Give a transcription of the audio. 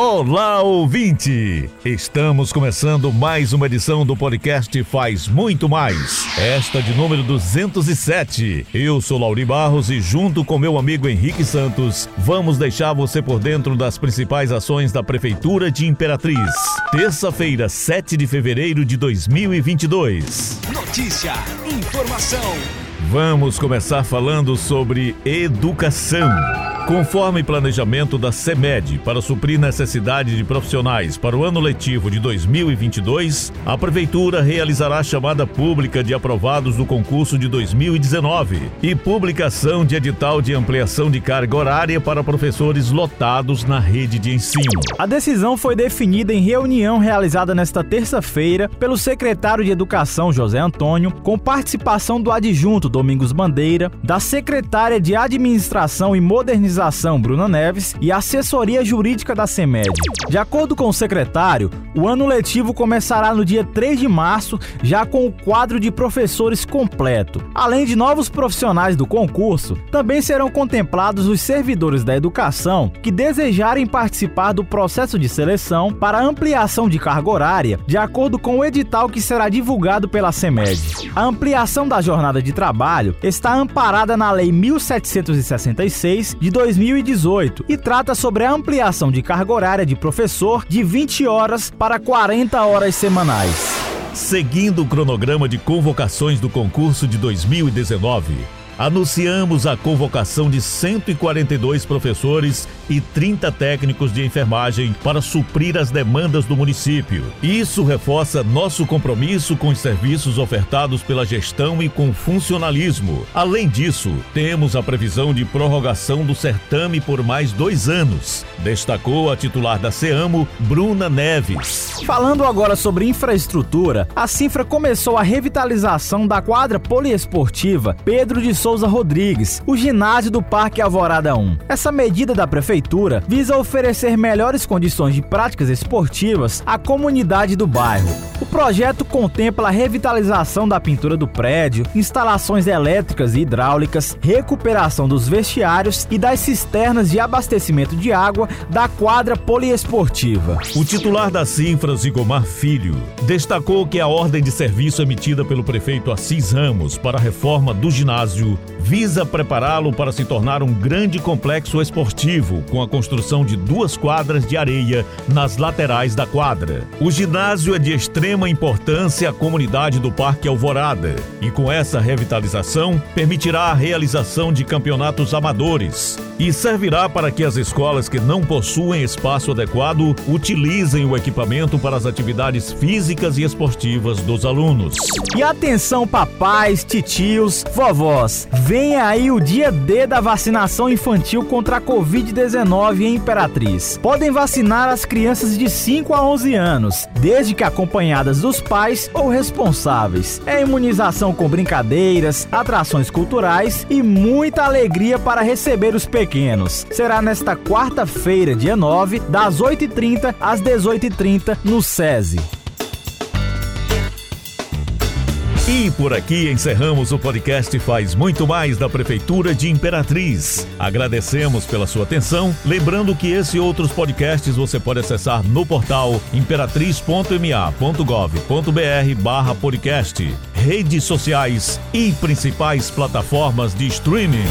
Olá, ouvinte! Estamos começando mais uma edição do podcast Faz Muito Mais. Esta de número 207. Eu sou Lauri Barros e, junto com meu amigo Henrique Santos, vamos deixar você por dentro das principais ações da Prefeitura de Imperatriz. Terça-feira, 7 de fevereiro de 2022. Notícia, informação. Vamos começar falando sobre educação. Conforme planejamento da CEMED para suprir necessidade de profissionais para o ano letivo de 2022, a Prefeitura realizará chamada pública de aprovados do concurso de 2019 e publicação de edital de ampliação de carga horária para professores lotados na rede de ensino. A decisão foi definida em reunião realizada nesta terça-feira pelo secretário de Educação, José Antônio, com participação do adjunto Domingos Bandeira, da secretária de Administração e Modernização Organização Bruna Neves e assessoria jurídica da CEMED. De acordo com o secretário, o ano letivo começará no dia 3 de março, já com o quadro de professores completo. Além de novos profissionais do concurso, também serão contemplados os servidores da educação que desejarem participar do processo de seleção para ampliação de carga horária, de acordo com o edital que será divulgado pela CEMED. A ampliação da jornada de trabalho está amparada na Lei 1766 de 2000 2018 e trata sobre a ampliação de carga horária de professor de 20 horas para 40 horas semanais. Seguindo o cronograma de convocações do concurso de 2019, anunciamos a convocação de 142 professores e 30 técnicos de enfermagem para suprir as demandas do município. Isso reforça nosso compromisso com os serviços ofertados pela gestão e com funcionalismo. Além disso, temos a previsão de prorrogação do certame por mais dois anos, destacou a titular da SEAMO, Bruna Neves. Falando agora sobre infraestrutura, a Cifra começou a revitalização da quadra poliesportiva Pedro de Souza Rodrigues, o ginásio do Parque Alvorada 1. Essa medida da prefeitura visa oferecer melhores condições de práticas esportivas à comunidade do bairro. O projeto contempla a revitalização da pintura do prédio, instalações elétricas e hidráulicas, recuperação dos vestiários e das cisternas de abastecimento de água da quadra poliesportiva. O titular da Cifras, Igomar Filho, destacou que a ordem de serviço emitida pelo prefeito Assis Ramos para a reforma do ginásio visa prepará-lo para se tornar um grande complexo esportivo, com a construção de duas quadras de areia nas laterais da quadra. O ginásio é de extrema importância à comunidade do Parque Alvorada e, com essa revitalização, permitirá a realização de campeonatos amadores e servirá para que as escolas que não possuem espaço adequado utilizem o equipamento para as atividades físicas e esportivas dos alunos. E atenção, papais, titios, vovós, Vem aí o dia D da vacinação infantil contra a Covid-19 em Imperatriz. Podem vacinar as crianças de 5 a 11 anos, desde que acompanhadas dos pais ou responsáveis. É imunização com brincadeiras, atrações culturais e muita alegria para receber os pequenos. Será nesta quarta-feira, dia 9, das 8h30 às 18h30 no SESI. E por aqui encerramos o podcast Faz Muito Mais da Prefeitura de Imperatriz. Agradecemos pela sua atenção, lembrando que esse e outros podcasts você pode acessar no portal imperatriz.ma.gov.br barra podcast, redes sociais e principais plataformas de streaming.